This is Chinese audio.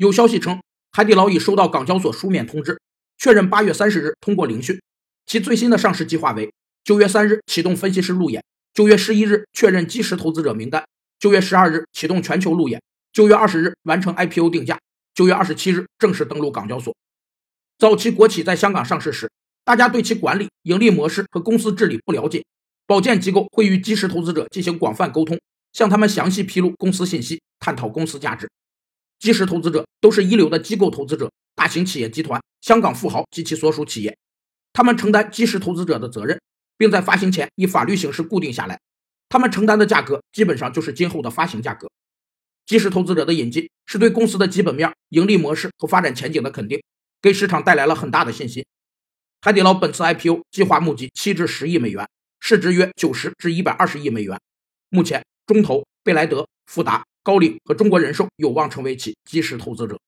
有消息称，海底捞已收到港交所书面通知，确认八月三十日通过聆讯。其最新的上市计划为：九月三日启动分析师路演，九月十一日确认基石投资者名单，九月十二日启动全球路演，九月二十日完成 IPO 定价，九月二十七日正式登陆港交所。早期国企在香港上市时，大家对其管理、盈利模式和公司治理不了解，保荐机构会与基石投资者进行广泛沟通，向他们详细披露公司信息，探讨公司价值。基石投资者都是一流的机构投资者、大型企业集团、香港富豪及其所属企业，他们承担基石投资者的责任，并在发行前以法律形式固定下来。他们承担的价格基本上就是今后的发行价格。基石投资者的引进是对公司的基本面、盈利模式和发展前景的肯定，给市场带来了很大的信心。海底捞本次 IPO 计划募集七至十亿美元，市值约九十至一百二十亿美元。目前，中投、贝莱德、富达。高瓴和中国人寿有望成为其基石投资者。